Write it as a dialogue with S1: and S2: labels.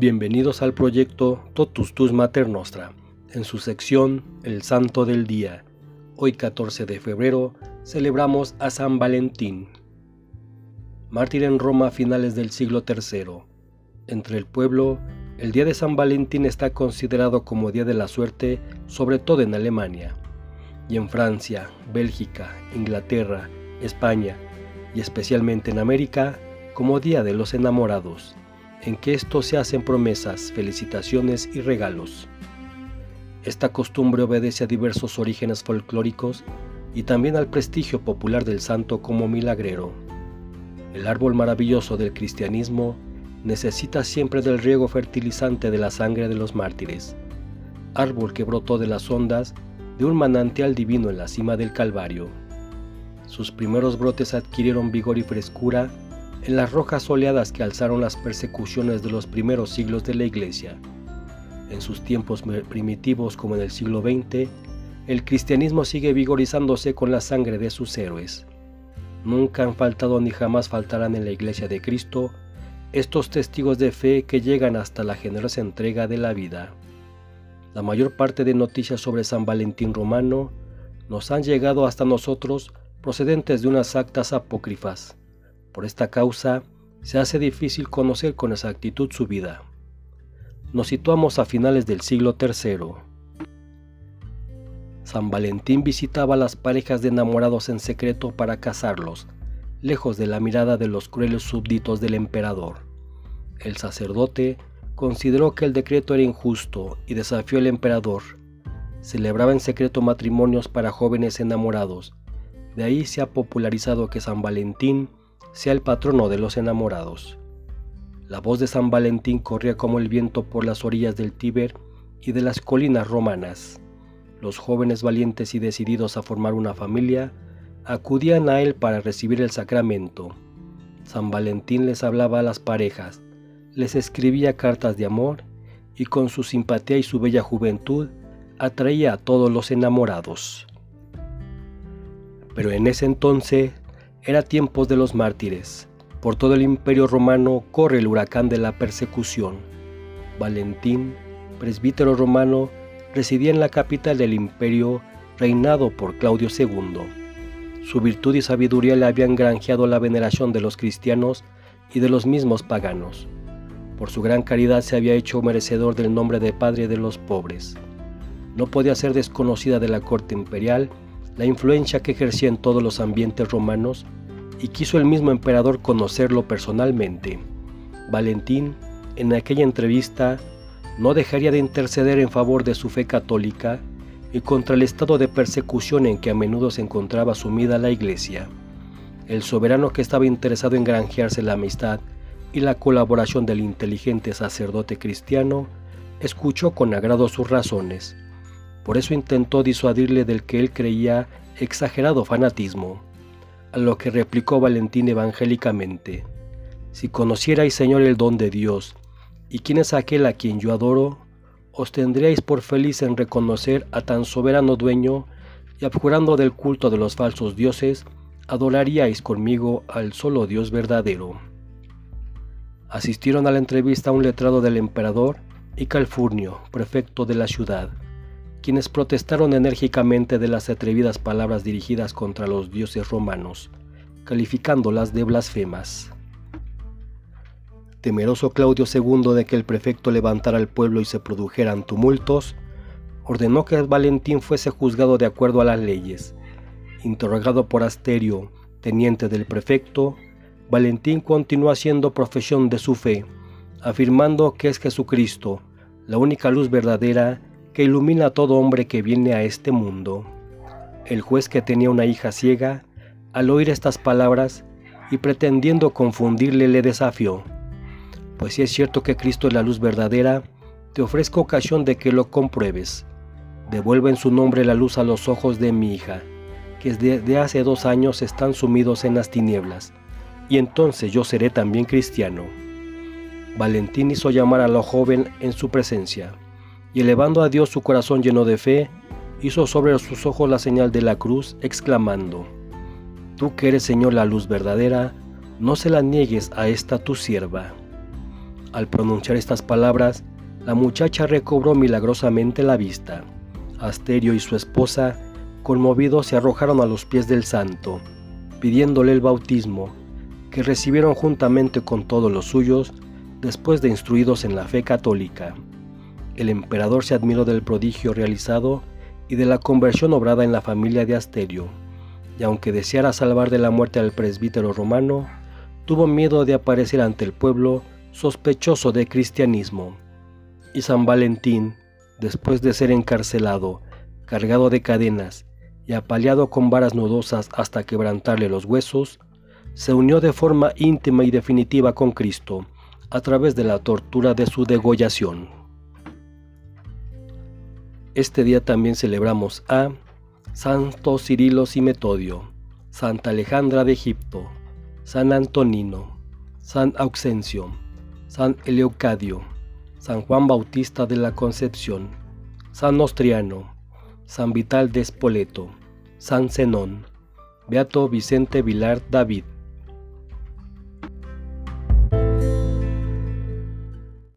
S1: Bienvenidos al proyecto Totus Tus Mater Nostra, en su sección El Santo del Día. Hoy 14 de febrero celebramos a San Valentín, mártir en Roma a finales del siglo III. Entre el pueblo, el día de San Valentín está considerado como día de la suerte, sobre todo en Alemania, y en Francia, Bélgica, Inglaterra, España y especialmente en América como Día de los Enamorados, en que estos se hacen promesas, felicitaciones y regalos. Esta costumbre obedece a diversos orígenes folclóricos y también al prestigio popular del santo como milagrero. El árbol maravilloso del cristianismo necesita siempre del riego fertilizante de la sangre de los mártires, árbol que brotó de las ondas de un manantial divino en la cima del Calvario. Sus primeros brotes adquirieron vigor y frescura en las rojas oleadas que alzaron las persecuciones de los primeros siglos de la Iglesia. En sus tiempos primitivos como en el siglo XX, el cristianismo sigue vigorizándose con la sangre de sus héroes. Nunca han faltado ni jamás faltarán en la Iglesia de Cristo estos testigos de fe que llegan hasta la generosa entrega de la vida. La mayor parte de noticias sobre San Valentín romano nos han llegado hasta nosotros procedentes de unas actas apócrifas. Por esta causa, se hace difícil conocer con exactitud su vida. Nos situamos a finales del siglo III. San Valentín visitaba a las parejas de enamorados en secreto para casarlos, lejos de la mirada de los crueles súbditos del emperador. El sacerdote consideró que el decreto era injusto y desafió al emperador. Celebraba en secreto matrimonios para jóvenes enamorados de ahí se ha popularizado que San Valentín sea el patrono de los enamorados. La voz de San Valentín corría como el viento por las orillas del Tíber y de las colinas romanas. Los jóvenes valientes y decididos a formar una familia acudían a él para recibir el sacramento. San Valentín les hablaba a las parejas, les escribía cartas de amor y con su simpatía y su bella juventud atraía a todos los enamorados pero en ese entonces era tiempos de los mártires. Por todo el imperio romano corre el huracán de la persecución. Valentín, presbítero romano, residía en la capital del imperio reinado por Claudio II. Su virtud y sabiduría le habían granjeado la veneración de los cristianos y de los mismos paganos. Por su gran caridad se había hecho merecedor del nombre de Padre de los pobres. No podía ser desconocida de la corte imperial la influencia que ejercía en todos los ambientes romanos y quiso el mismo emperador conocerlo personalmente. Valentín, en aquella entrevista, no dejaría de interceder en favor de su fe católica y contra el estado de persecución en que a menudo se encontraba sumida la iglesia. El soberano que estaba interesado en granjearse la amistad y la colaboración del inteligente sacerdote cristiano, escuchó con agrado sus razones por eso intentó disuadirle del que él creía exagerado fanatismo, a lo que replicó Valentín evangélicamente, Si conocierais, Señor, el don de Dios, y quién es aquel a quien yo adoro, os tendríais por feliz en reconocer a tan soberano dueño, y abjurando del culto de los falsos dioses, adoraríais conmigo al solo Dios verdadero. Asistieron a la entrevista un letrado del emperador y Calfurnio, prefecto de la ciudad quienes protestaron enérgicamente de las atrevidas palabras dirigidas contra los dioses romanos, calificándolas de blasfemas. Temeroso Claudio II de que el prefecto levantara al pueblo y se produjeran tumultos, ordenó que Valentín fuese juzgado de acuerdo a las leyes. Interrogado por Asterio, teniente del prefecto, Valentín continuó haciendo profesión de su fe, afirmando que es Jesucristo, la única luz verdadera que ilumina a todo hombre que viene a este mundo. El juez que tenía una hija ciega, al oír estas palabras y pretendiendo confundirle, le desafió. Pues si es cierto que Cristo es la luz verdadera, te ofrezco ocasión de que lo compruebes. Devuelve en su nombre la luz a los ojos de mi hija, que desde hace dos años están sumidos en las tinieblas, y entonces yo seré también cristiano. Valentín hizo llamar a la joven en su presencia y elevando a Dios su corazón lleno de fe, hizo sobre sus ojos la señal de la cruz, exclamando, Tú que eres Señor la luz verdadera, no se la niegues a esta tu sierva. Al pronunciar estas palabras, la muchacha recobró milagrosamente la vista. Asterio y su esposa, conmovidos, se arrojaron a los pies del santo, pidiéndole el bautismo, que recibieron juntamente con todos los suyos, después de instruidos en la fe católica. El emperador se admiró del prodigio realizado y de la conversión obrada en la familia de Asterio, y aunque deseara salvar de la muerte al presbítero romano, tuvo miedo de aparecer ante el pueblo sospechoso de cristianismo. Y San Valentín, después de ser encarcelado, cargado de cadenas y apaleado con varas nudosas hasta quebrantarle los huesos, se unió de forma íntima y definitiva con Cristo a través de la tortura de su degollación. Este día también celebramos a Santo Cirilo y Metodio, Santa Alejandra de Egipto, San Antonino, San Auxencio, San Eleucadio, San Juan Bautista de la Concepción, San Nostriano, San Vital de Espoleto, San Zenón, Beato Vicente Vilar David,